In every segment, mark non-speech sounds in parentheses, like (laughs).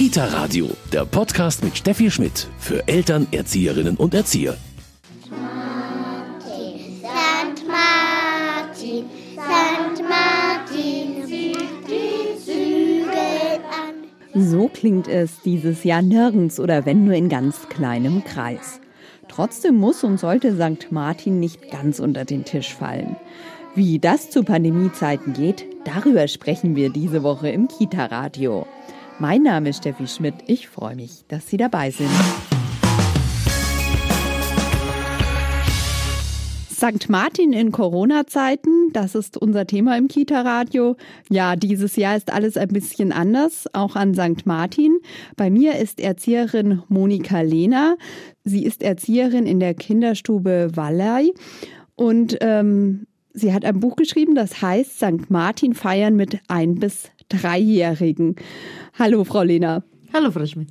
Kita Radio, der Podcast mit Steffi Schmidt für Eltern, Erzieherinnen und Erzieher. St. Martin, St. Martin, zieht die Zügel an. So klingt es dieses Jahr nirgends oder wenn nur in ganz kleinem Kreis. Trotzdem muss und sollte St. Martin nicht ganz unter den Tisch fallen. Wie das zu Pandemiezeiten geht, darüber sprechen wir diese Woche im Kita-Radio. Mein Name ist Steffi Schmidt. Ich freue mich, dass Sie dabei sind. St. Martin in Corona-Zeiten, das ist unser Thema im Kita-Radio. Ja, dieses Jahr ist alles ein bisschen anders, auch an St. Martin. Bei mir ist Erzieherin Monika Lehner. Sie ist Erzieherin in der Kinderstube Wallei und ähm, sie hat ein Buch geschrieben, das heißt St. Martin feiern mit ein bis dreijährigen. Hallo, Frau Lehner. Hallo, Frau Schmidt.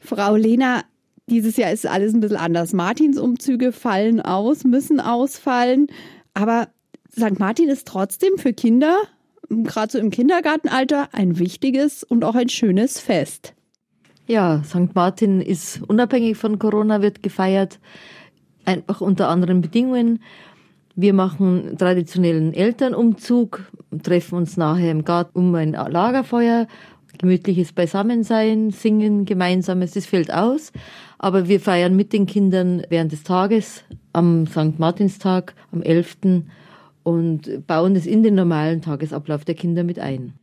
Frau Lehner, dieses Jahr ist alles ein bisschen anders. Martinsumzüge fallen aus, müssen ausfallen. Aber St. Martin ist trotzdem für Kinder, gerade so im Kindergartenalter, ein wichtiges und auch ein schönes Fest. Ja, St. Martin ist unabhängig von Corona, wird gefeiert, einfach unter anderen Bedingungen. Wir machen traditionellen Elternumzug, treffen uns nachher im Garten um ein Lagerfeuer, gemütliches Beisammensein, singen, gemeinsames, das fällt aus. Aber wir feiern mit den Kindern während des Tages am St. Martinstag, am 11. und bauen es in den normalen Tagesablauf der Kinder mit ein.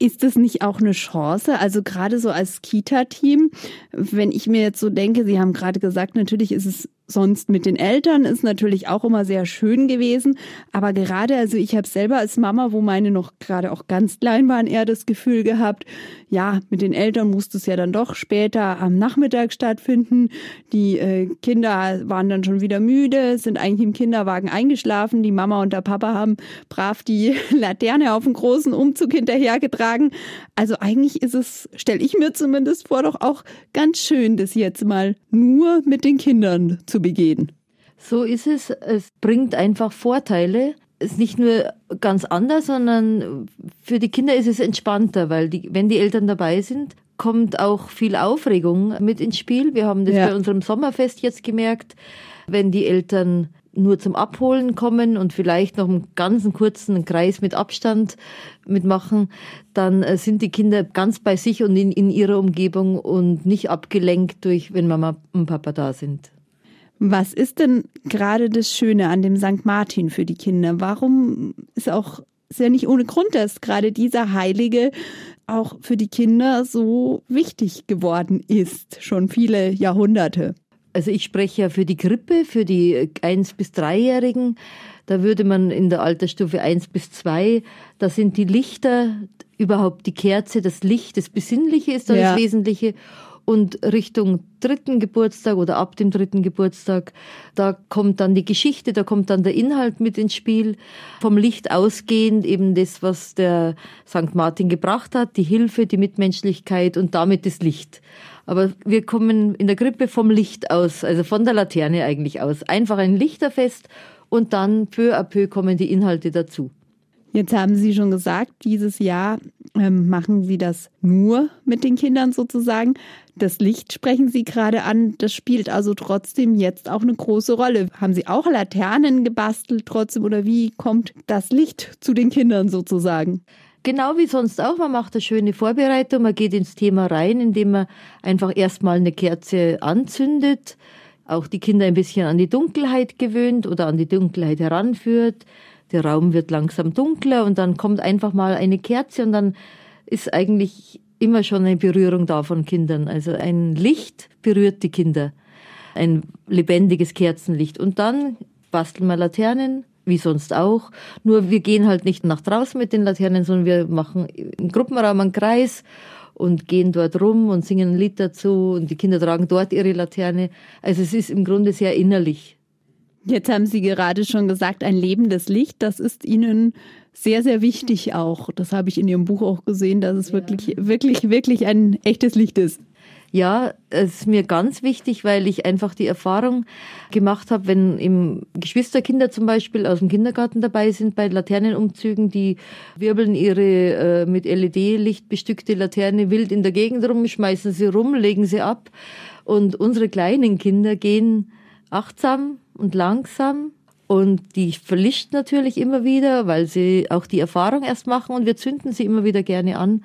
Ist das nicht auch eine Chance? Also gerade so als Kita-Team, wenn ich mir jetzt so denke, Sie haben gerade gesagt, natürlich ist es sonst mit den Eltern ist natürlich auch immer sehr schön gewesen. Aber gerade, also ich habe selber als Mama, wo meine noch gerade auch ganz klein waren, eher das Gefühl gehabt, ja, mit den Eltern musste es ja dann doch später am Nachmittag stattfinden. Die äh, Kinder waren dann schon wieder müde, sind eigentlich im Kinderwagen eingeschlafen. Die Mama und der Papa haben brav die (laughs) Laterne auf einen großen Umzug hinterhergetragen. Also eigentlich ist es, stelle ich mir zumindest vor, doch auch ganz schön, das jetzt mal nur mit den Kindern zu begehen. So ist es. Es bringt einfach Vorteile. Es ist nicht nur ganz anders, sondern für die Kinder ist es entspannter, weil die, wenn die Eltern dabei sind, kommt auch viel Aufregung mit ins Spiel. Wir haben das ja. bei unserem Sommerfest jetzt gemerkt. Wenn die Eltern nur zum Abholen kommen und vielleicht noch einen ganzen kurzen Kreis mit Abstand mitmachen, dann äh, sind die Kinder ganz bei sich und in, in ihrer Umgebung und nicht abgelenkt durch, wenn Mama und Papa da sind. Was ist denn gerade das Schöne an dem St. Martin für die Kinder? Warum ist auch ist ja nicht ohne Grund, dass gerade dieser Heilige auch für die Kinder so wichtig geworden ist, schon viele Jahrhunderte. Also ich spreche ja für die Grippe, für die 1- bis 3-Jährigen. Da würde man in der Altersstufe 1 bis 2, da sind die Lichter, überhaupt die Kerze, das Licht, das Besinnliche ist da ja. das Wesentliche. Und Richtung dritten Geburtstag oder ab dem dritten Geburtstag, da kommt dann die Geschichte, da kommt dann der Inhalt mit ins Spiel. Vom Licht ausgehend eben das, was der St. Martin gebracht hat, die Hilfe, die Mitmenschlichkeit und damit das Licht. Aber wir kommen in der Grippe vom Licht aus, also von der Laterne eigentlich aus. Einfach ein Lichterfest und dann peu à peu kommen die Inhalte dazu. Jetzt haben Sie schon gesagt, dieses Jahr ähm, machen Sie das nur mit den Kindern sozusagen. Das Licht sprechen Sie gerade an. Das spielt also trotzdem jetzt auch eine große Rolle. Haben Sie auch Laternen gebastelt trotzdem oder wie kommt das Licht zu den Kindern sozusagen? Genau wie sonst auch. Man macht eine schöne Vorbereitung. Man geht ins Thema rein, indem man einfach erstmal eine Kerze anzündet, auch die Kinder ein bisschen an die Dunkelheit gewöhnt oder an die Dunkelheit heranführt der Raum wird langsam dunkler und dann kommt einfach mal eine Kerze und dann ist eigentlich immer schon eine Berührung da von Kindern. Also ein Licht berührt die Kinder. Ein lebendiges Kerzenlicht. Und dann basteln wir Laternen, wie sonst auch. Nur wir gehen halt nicht nach draußen mit den Laternen, sondern wir machen im Gruppenraum einen Kreis und gehen dort rum und singen ein Lied dazu und die Kinder tragen dort ihre Laterne. Also es ist im Grunde sehr innerlich. Jetzt haben Sie gerade schon gesagt, ein lebendes Licht, das ist Ihnen sehr, sehr wichtig auch. Das habe ich in Ihrem Buch auch gesehen, dass es ja. wirklich, wirklich, wirklich ein echtes Licht ist. Ja, es ist mir ganz wichtig, weil ich einfach die Erfahrung gemacht habe, wenn im Geschwisterkinder zum Beispiel aus dem Kindergarten dabei sind bei Laternenumzügen, die wirbeln ihre äh, mit LED-Licht bestückte Laterne wild in der Gegend rum, schmeißen sie rum, legen sie ab. Und unsere kleinen Kinder gehen achtsam und langsam und die verlischt natürlich immer wieder, weil sie auch die Erfahrung erst machen und wir zünden sie immer wieder gerne an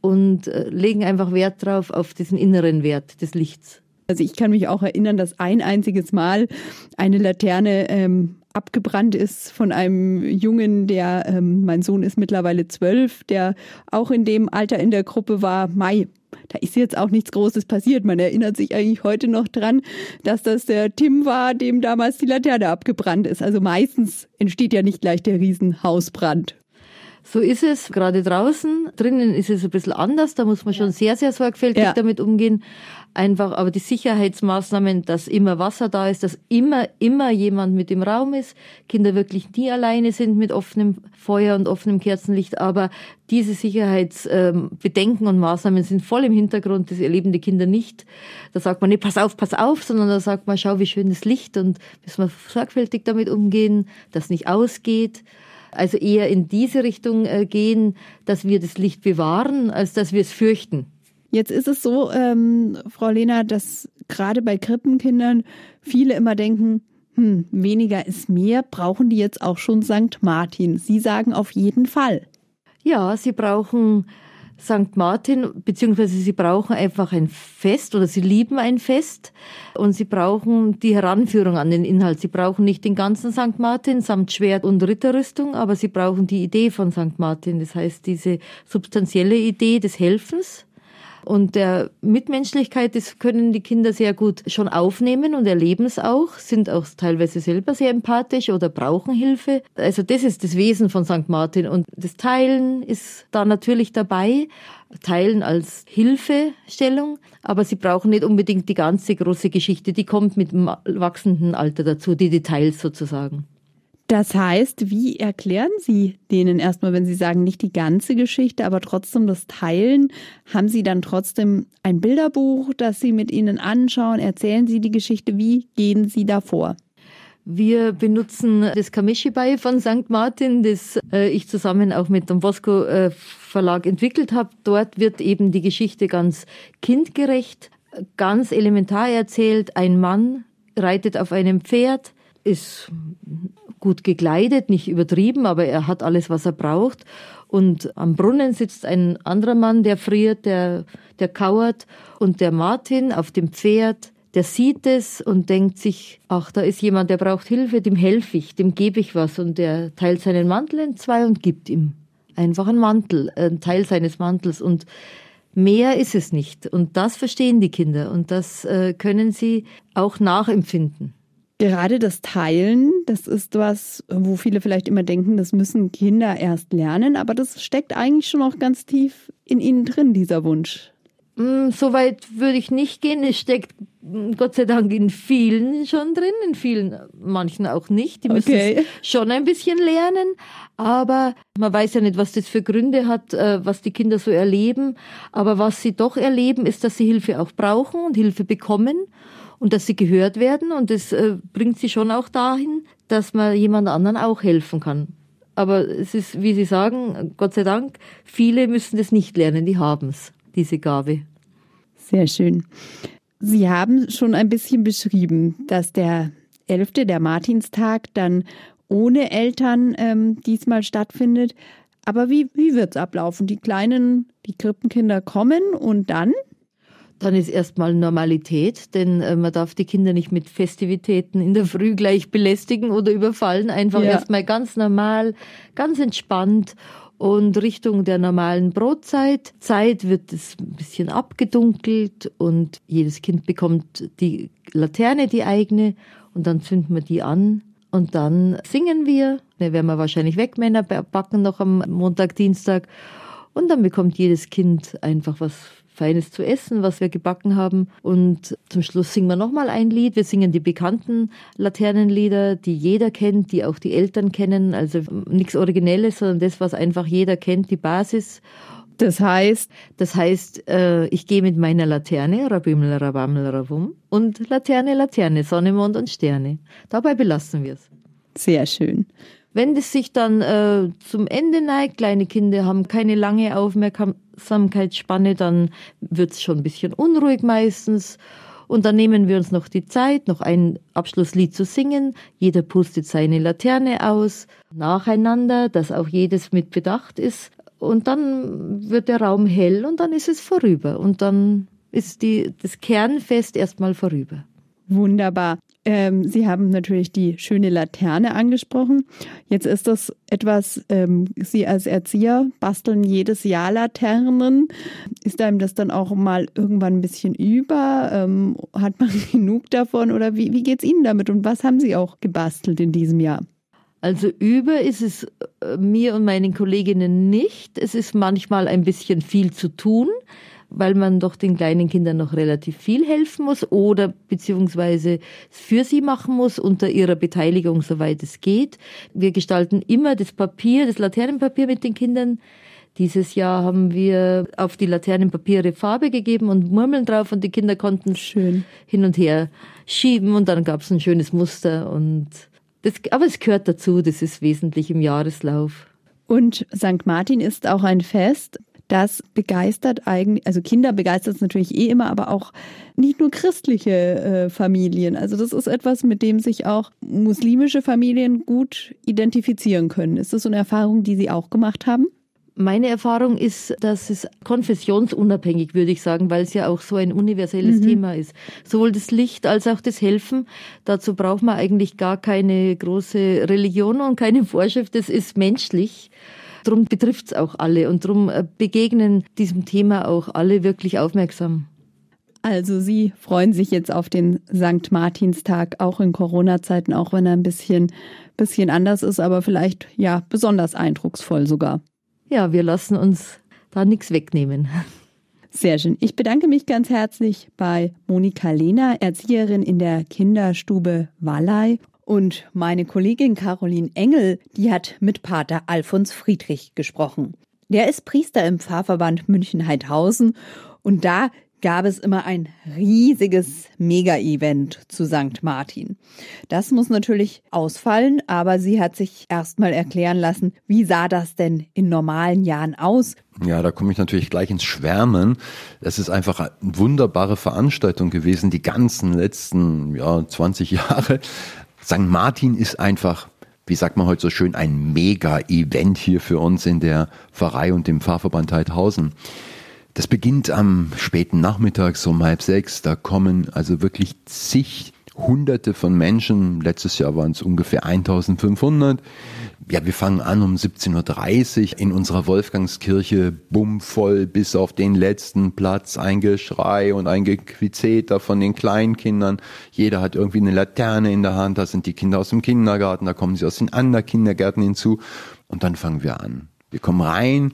und äh, legen einfach Wert drauf auf diesen inneren Wert des Lichts. Also ich kann mich auch erinnern, dass ein einziges Mal eine Laterne ähm, abgebrannt ist von einem Jungen, der, ähm, mein Sohn ist mittlerweile zwölf, der auch in dem Alter in der Gruppe war. Mai, da ist jetzt auch nichts Großes passiert. Man erinnert sich eigentlich heute noch dran, dass das der Tim war, dem damals die Laterne abgebrannt ist. Also meistens entsteht ja nicht gleich der Riesenhausbrand. So ist es, gerade draußen. Drinnen ist es ein bisschen anders, da muss man schon sehr, sehr sorgfältig ja. damit umgehen. Einfach, aber die Sicherheitsmaßnahmen, dass immer Wasser da ist, dass immer, immer jemand mit im Raum ist, Kinder wirklich nie alleine sind mit offenem Feuer und offenem Kerzenlicht, aber diese Sicherheitsbedenken und Maßnahmen sind voll im Hintergrund, das erleben die Kinder nicht. Da sagt man nicht, pass auf, pass auf, sondern da sagt man, schau, wie schön das Licht und müssen wir sorgfältig damit umgehen, dass nicht ausgeht. Also eher in diese Richtung äh, gehen, dass wir das Licht bewahren, als dass wir es fürchten. Jetzt ist es so, ähm, Frau Lehner, dass gerade bei Krippenkindern viele immer denken, hm, weniger ist mehr, brauchen die jetzt auch schon St. Martin? Sie sagen auf jeden Fall. Ja, sie brauchen St. Martin, beziehungsweise sie brauchen einfach ein Fest oder sie lieben ein Fest und sie brauchen die Heranführung an den Inhalt. Sie brauchen nicht den ganzen St. Martin samt Schwert und Ritterrüstung, aber sie brauchen die Idee von St. Martin. Das heißt, diese substanzielle Idee des Helfens und der Mitmenschlichkeit, das können die Kinder sehr gut schon aufnehmen und erleben es auch, sind auch teilweise selber sehr empathisch oder brauchen Hilfe. Also das ist das Wesen von St. Martin und das Teilen ist da natürlich dabei. Teilen als Hilfestellung, aber sie brauchen nicht unbedingt die ganze große Geschichte, die kommt mit dem wachsenden Alter dazu, die Details sozusagen. Das heißt, wie erklären Sie denen erstmal, wenn Sie sagen, nicht die ganze Geschichte, aber trotzdem das Teilen? Haben Sie dann trotzdem ein Bilderbuch, das Sie mit Ihnen anschauen? Erzählen Sie die Geschichte? Wie gehen Sie davor? Wir benutzen das Kamishibai von St. Martin, das äh, ich zusammen auch mit dem Bosco äh, Verlag entwickelt habe. Dort wird eben die Geschichte ganz kindgerecht, ganz elementar erzählt. Ein Mann reitet auf einem Pferd, ist gut gekleidet, nicht übertrieben, aber er hat alles, was er braucht. Und am Brunnen sitzt ein anderer Mann, der friert, der, der kauert. Und der Martin auf dem Pferd, der sieht es und denkt sich, ach, da ist jemand, der braucht Hilfe, dem helfe ich, dem gebe ich was. Und der teilt seinen Mantel in zwei und gibt ihm einfach einen Mantel, einen Teil seines Mantels. Und mehr ist es nicht. Und das verstehen die Kinder und das äh, können sie auch nachempfinden. Gerade das Teilen, das ist was, wo viele vielleicht immer denken, das müssen Kinder erst lernen, aber das steckt eigentlich schon auch ganz tief in ihnen drin, dieser Wunsch. Mm, so weit würde ich nicht gehen. Es steckt mm, Gott sei Dank in vielen schon drin, in vielen, manchen auch nicht. Die müssen okay. schon ein bisschen lernen. Aber man weiß ja nicht, was das für Gründe hat, äh, was die Kinder so erleben. Aber was sie doch erleben, ist, dass sie Hilfe auch brauchen und Hilfe bekommen und dass sie gehört werden und das äh, bringt sie schon auch dahin, dass man jemand anderen auch helfen kann. Aber es ist, wie Sie sagen, Gott sei Dank, viele müssen das nicht lernen, die haben es, diese Gabe. Sehr schön. Sie haben schon ein bisschen beschrieben, dass der 11., der Martinstag, dann ohne Eltern ähm, diesmal stattfindet. Aber wie, wie wird es ablaufen? Die kleinen, die Krippenkinder kommen und dann? Dann ist erstmal Normalität, denn äh, man darf die Kinder nicht mit Festivitäten in der Früh gleich belästigen oder überfallen. Einfach ja. erstmal ganz normal, ganz entspannt und Richtung der normalen Brotzeit. Zeit wird es ein bisschen abgedunkelt und jedes Kind bekommt die Laterne, die eigene, und dann zünden wir die an. Und dann singen wir. Ne, werden wir wahrscheinlich weg, Männer backen noch am Montag, Dienstag. Und dann bekommt jedes Kind einfach was Feines zu essen, was wir gebacken haben. Und zum Schluss singen wir nochmal ein Lied. Wir singen die bekannten Laternenlieder, die jeder kennt, die auch die Eltern kennen. Also nichts Originelles, sondern das, was einfach jeder kennt, die Basis. Das heißt, Das heißt, äh, ich gehe mit meiner Laterne, Rabimmel, Rabammel, Rabum, und Laterne, Laterne, Sonne, Mond und Sterne. Dabei belassen wir es. sehr schön. Wenn es sich dann äh, zum Ende neigt, kleine Kinder haben keine lange Aufmerksamkeitsspanne, dann wird es schon ein bisschen unruhig meistens. Und dann nehmen wir uns noch die Zeit, noch ein Abschlusslied zu singen. Jeder pustet seine Laterne aus, nacheinander, dass auch jedes mit Bedacht ist. Und dann wird der Raum hell und dann ist es vorüber. Und dann ist die, das Kernfest erstmal vorüber. Wunderbar. Ähm, Sie haben natürlich die schöne Laterne angesprochen. Jetzt ist das etwas, ähm, Sie als Erzieher basteln jedes Jahr Laternen. Ist einem das dann auch mal irgendwann ein bisschen über? Ähm, hat man (laughs) genug davon oder wie, wie geht es Ihnen damit und was haben Sie auch gebastelt in diesem Jahr? Also über ist es äh, mir und meinen Kolleginnen nicht. Es ist manchmal ein bisschen viel zu tun, weil man doch den kleinen Kindern noch relativ viel helfen muss oder beziehungsweise für sie machen muss unter ihrer Beteiligung, soweit es geht. Wir gestalten immer das Papier, das Laternenpapier mit den Kindern. Dieses Jahr haben wir auf die Laternenpapiere Farbe gegeben und Murmeln drauf und die Kinder konnten Schön. hin und her schieben und dann gab es ein schönes Muster und das, aber es gehört dazu, das ist wesentlich im Jahreslauf. Und St. Martin ist auch ein Fest, das begeistert eigentlich, also Kinder begeistert es natürlich eh immer, aber auch nicht nur christliche äh, Familien. Also das ist etwas, mit dem sich auch muslimische Familien gut identifizieren können. Ist das so eine Erfahrung, die Sie auch gemacht haben? Meine Erfahrung ist, dass es konfessionsunabhängig, würde ich sagen, weil es ja auch so ein universelles Thema ist. Sowohl das Licht als auch das Helfen. Dazu braucht man eigentlich gar keine große Religion und keine Vorschrift. Das ist menschlich. Drum betrifft es auch alle und drum äh, begegnen diesem Thema auch alle wirklich aufmerksam. Also Sie freuen sich jetzt auf den St. Martinstag, auch in Corona-Zeiten, auch wenn er ein bisschen, bisschen anders ist, aber vielleicht ja besonders eindrucksvoll sogar. Ja, wir lassen uns da nichts wegnehmen. Sehr schön. Ich bedanke mich ganz herzlich bei Monika Lehner, Erzieherin in der Kinderstube Wallei. Und meine Kollegin Caroline Engel, die hat mit Pater Alfons Friedrich gesprochen. Der ist Priester im Pfarrverband München-Heidhausen und da gab es immer ein riesiges Mega-Event zu St. Martin. Das muss natürlich ausfallen, aber sie hat sich erstmal erklären lassen, wie sah das denn in normalen Jahren aus? Ja, da komme ich natürlich gleich ins Schwärmen. Es ist einfach eine wunderbare Veranstaltung gewesen, die ganzen letzten ja, 20 Jahre. St. Martin ist einfach, wie sagt man heute so schön, ein Mega-Event hier für uns in der Pfarrei und dem Pfarrverband Heidhausen. Das beginnt am späten Nachmittag, so um halb sechs. Da kommen also wirklich zig Hunderte von Menschen. Letztes Jahr waren es ungefähr 1500. Ja, wir fangen an um 17.30 Uhr in unserer Wolfgangskirche, bummvoll bis auf den letzten Platz, ein Geschrei und ein Gequizeter von den Kleinkindern. Jeder hat irgendwie eine Laterne in der Hand, da sind die Kinder aus dem Kindergarten, da kommen sie aus den anderen Kindergärten hinzu und dann fangen wir an. Wir kommen rein,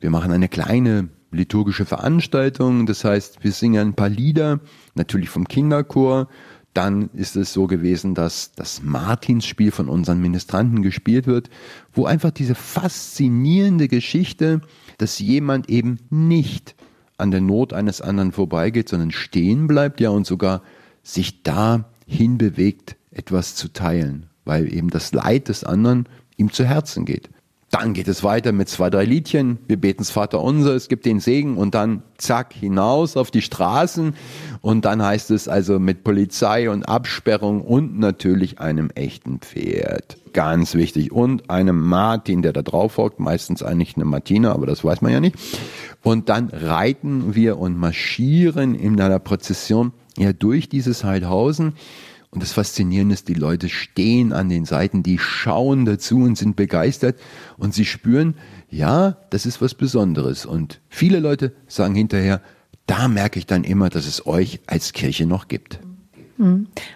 wir machen eine kleine liturgische Veranstaltung, das heißt, wir singen ein paar Lieder, natürlich vom Kinderchor, dann ist es so gewesen, dass das Martinsspiel von unseren Ministranten gespielt wird, wo einfach diese faszinierende Geschichte, dass jemand eben nicht an der Not eines anderen vorbeigeht, sondern stehen bleibt, ja, und sogar sich da hinbewegt, etwas zu teilen, weil eben das Leid des anderen ihm zu Herzen geht. Dann geht es weiter mit zwei, drei Liedchen. Wir beten das Vater unser, es gibt den Segen und dann zack hinaus auf die Straßen. Und dann heißt es also mit Polizei und Absperrung und natürlich einem echten Pferd. Ganz wichtig. Und einem Martin, der da drauf hockt. Meistens eigentlich eine Martina, aber das weiß man ja nicht. Und dann reiten wir und marschieren in einer Prozession ja durch dieses Heidhausen. Und das Faszinierende ist, die Leute stehen an den Seiten, die schauen dazu und sind begeistert und sie spüren, ja, das ist was Besonderes. Und viele Leute sagen hinterher, da merke ich dann immer, dass es euch als Kirche noch gibt.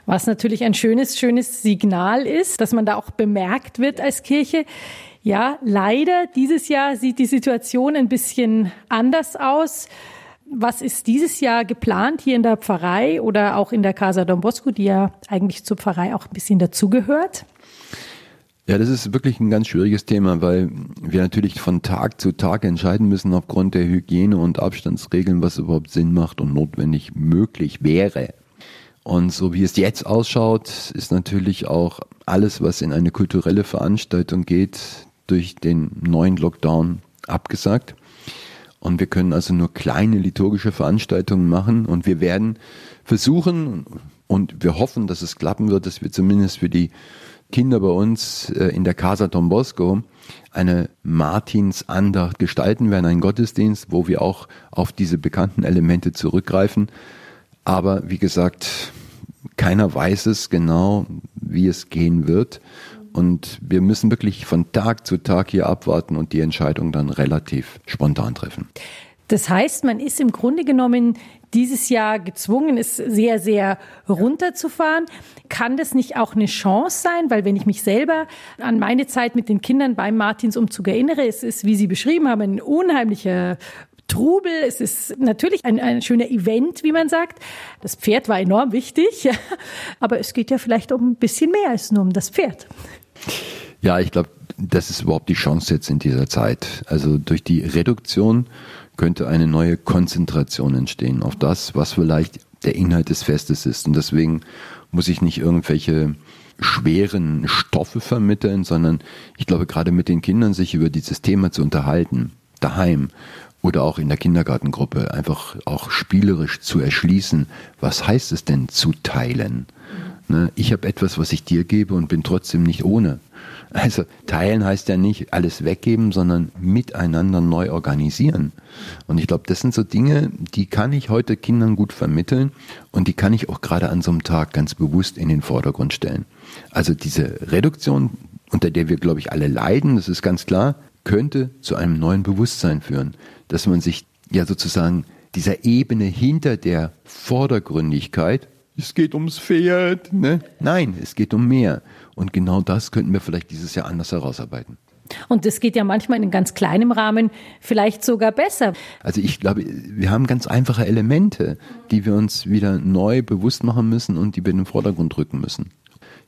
Was natürlich ein schönes, schönes Signal ist, dass man da auch bemerkt wird als Kirche. Ja, leider, dieses Jahr sieht die Situation ein bisschen anders aus. Was ist dieses Jahr geplant hier in der Pfarrei oder auch in der Casa Don Bosco, die ja eigentlich zur Pfarrei auch ein bisschen dazugehört? Ja, das ist wirklich ein ganz schwieriges Thema, weil wir natürlich von Tag zu Tag entscheiden müssen aufgrund der Hygiene- und Abstandsregeln, was überhaupt Sinn macht und notwendig möglich wäre. Und so wie es jetzt ausschaut, ist natürlich auch alles, was in eine kulturelle Veranstaltung geht, durch den neuen Lockdown abgesagt. Und wir können also nur kleine liturgische Veranstaltungen machen und wir werden versuchen und wir hoffen, dass es klappen wird, dass wir zumindest für die Kinder bei uns äh, in der Casa Don Bosco eine Martinsandacht gestalten werden, einen Gottesdienst, wo wir auch auf diese bekannten Elemente zurückgreifen. Aber wie gesagt, keiner weiß es genau, wie es gehen wird. Und wir müssen wirklich von Tag zu Tag hier abwarten und die Entscheidung dann relativ spontan treffen. Das heißt, man ist im Grunde genommen dieses Jahr gezwungen, es sehr, sehr runterzufahren. Kann das nicht auch eine Chance sein? Weil wenn ich mich selber an meine Zeit mit den Kindern beim Martinsumzug erinnere, es ist, wie Sie beschrieben haben, ein unheimlicher Trubel. Es ist natürlich ein, ein schöner Event, wie man sagt. Das Pferd war enorm wichtig, (laughs) aber es geht ja vielleicht um ein bisschen mehr als nur um das Pferd. Ja, ich glaube, das ist überhaupt die Chance jetzt in dieser Zeit. Also durch die Reduktion könnte eine neue Konzentration entstehen auf das, was vielleicht der Inhalt des Festes ist. Und deswegen muss ich nicht irgendwelche schweren Stoffe vermitteln, sondern ich glaube, gerade mit den Kindern sich über dieses Thema zu unterhalten, daheim oder auch in der Kindergartengruppe, einfach auch spielerisch zu erschließen, was heißt es denn zu teilen? Ne? Ich habe etwas, was ich dir gebe und bin trotzdem nicht ohne. Also teilen heißt ja nicht alles weggeben, sondern miteinander neu organisieren. Und ich glaube, das sind so Dinge, die kann ich heute Kindern gut vermitteln und die kann ich auch gerade an so einem Tag ganz bewusst in den Vordergrund stellen. Also diese Reduktion, unter der wir, glaube ich, alle leiden, das ist ganz klar, könnte zu einem neuen Bewusstsein führen, dass man sich ja sozusagen dieser Ebene hinter der Vordergründigkeit es geht ums Pferd. Ne? Nein, es geht um mehr. Und genau das könnten wir vielleicht dieses Jahr anders herausarbeiten. Und das geht ja manchmal in ganz kleinem Rahmen vielleicht sogar besser. Also ich glaube, wir haben ganz einfache Elemente, die wir uns wieder neu bewusst machen müssen und die wir in den Vordergrund rücken müssen.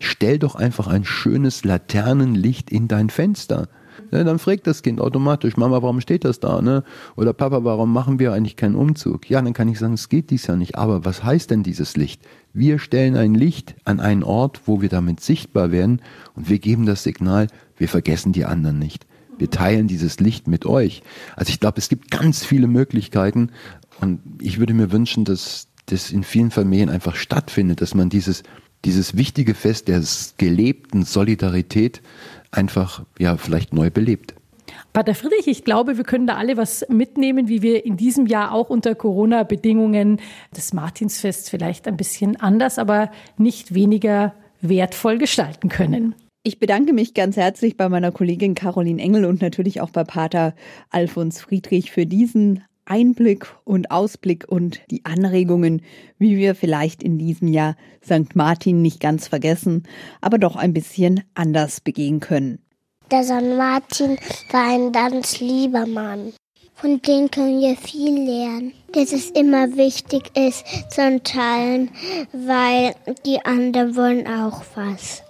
Stell doch einfach ein schönes Laternenlicht in dein Fenster. Ja, dann fragt das Kind automatisch, Mama, warum steht das da? Ne? Oder Papa, warum machen wir eigentlich keinen Umzug? Ja, dann kann ich sagen, es geht dies ja nicht. Aber was heißt denn dieses Licht? Wir stellen ein Licht an einen Ort, wo wir damit sichtbar werden und wir geben das Signal, wir vergessen die anderen nicht. Wir teilen dieses Licht mit euch. Also ich glaube, es gibt ganz viele Möglichkeiten und ich würde mir wünschen, dass das in vielen Familien einfach stattfindet, dass man dieses, dieses wichtige Fest der gelebten Solidarität einfach ja vielleicht neu belebt. Pater Friedrich, ich glaube, wir können da alle was mitnehmen, wie wir in diesem Jahr auch unter Corona-Bedingungen das Martinsfest vielleicht ein bisschen anders, aber nicht weniger wertvoll gestalten können. Ich bedanke mich ganz herzlich bei meiner Kollegin Caroline Engel und natürlich auch bei Pater Alfons Friedrich für diesen Einblick und Ausblick und die Anregungen, wie wir vielleicht in diesem Jahr St. Martin nicht ganz vergessen, aber doch ein bisschen anders begehen können. Der St. Martin war ein ganz lieber Mann. Von dem können wir viel lernen. Dass es immer wichtig ist zu teilen, weil die anderen wollen auch was.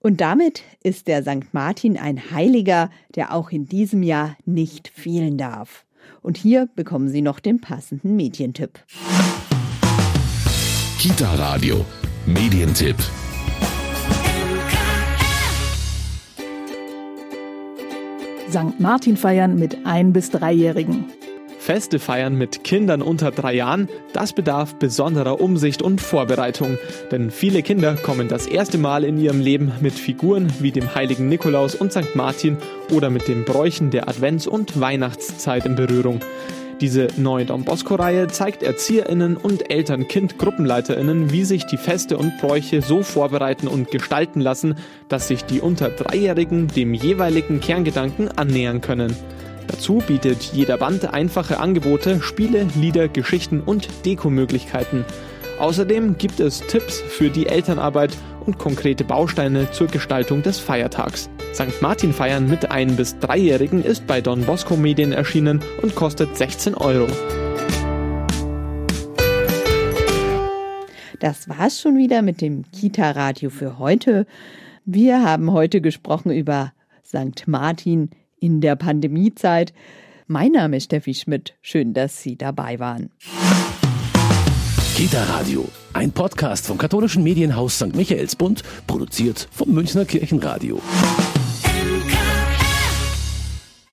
Und damit ist der St. Martin ein Heiliger, der auch in diesem Jahr nicht fehlen darf. Und hier bekommen Sie noch den passenden Medientipp. Kita Radio, Medientipp. St. Martin feiern mit ein- bis dreijährigen. Feste feiern mit Kindern unter drei Jahren, das bedarf besonderer Umsicht und Vorbereitung. Denn viele Kinder kommen das erste Mal in ihrem Leben mit Figuren wie dem heiligen Nikolaus und St. Martin oder mit den Bräuchen der Advents- und Weihnachtszeit in Berührung. Diese neue Don Bosco-Reihe zeigt ErzieherInnen und Eltern-Kind-GruppenleiterInnen, wie sich die Feste und Bräuche so vorbereiten und gestalten lassen, dass sich die unter Dreijährigen dem jeweiligen Kerngedanken annähern können. Dazu bietet jeder Band einfache Angebote, Spiele, Lieder, Geschichten und Dekomöglichkeiten. Außerdem gibt es Tipps für die Elternarbeit und konkrete Bausteine zur Gestaltung des Feiertags. St. Martin feiern mit ein- bis dreijährigen ist bei Don Bosco Medien erschienen und kostet 16 Euro. Das war's schon wieder mit dem Kita-Radio für heute. Wir haben heute gesprochen über St. Martin in der Pandemiezeit. Mein Name ist Steffi Schmidt. Schön, dass Sie dabei waren. Kita Radio, ein Podcast vom katholischen Medienhaus St. Michaelsbund, produziert vom Münchner Kirchenradio.